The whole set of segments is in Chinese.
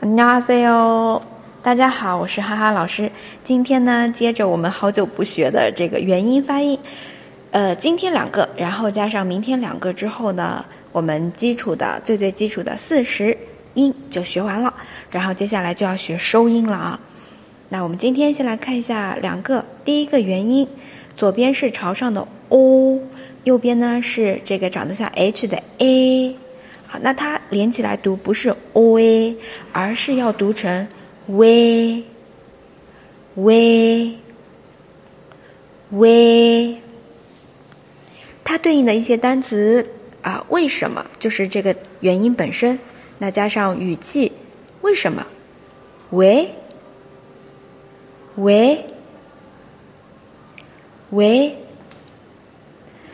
안녕하세요，大家好，我是哈哈老师。今天呢，接着我们好久不学的这个元音发音，呃，今天两个，然后加上明天两个之后呢，我们基础的最最基础的四十音就学完了。然后接下来就要学收音了啊。那我们今天先来看一下两个，第一个元音，左边是朝上的 o，右边呢是这个长得像 h 的 a。 那它连起来读不是 o a，而是要读成 v v v。它对应的一些单词啊，为什么就是这个元音本身？那加上语气，为什么？喂喂喂，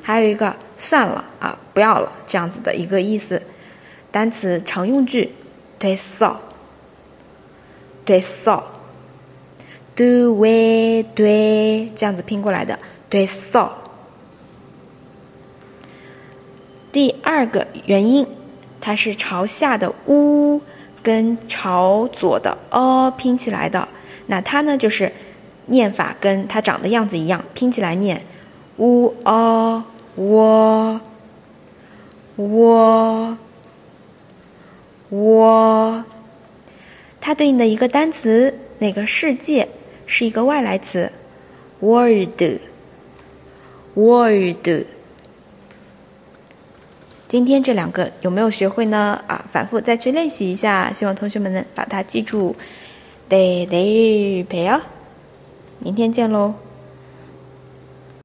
还有一个算了啊，不要了这样子的一个意思。单词常用句，对扫，对扫，do we 对这样子拼过来的，对扫。第二个元音，它是朝下的 u 跟朝左的 o 拼起来的，那它呢就是念法跟它长的样子一样，拼起来念 u o 我我。我，它对应的一个单词，那个世界是一个外来词，world，world。今天这两个有没有学会呢？啊，反复再去练习一下，希望同学们能把它记住。得得，陪哦，明天见喽。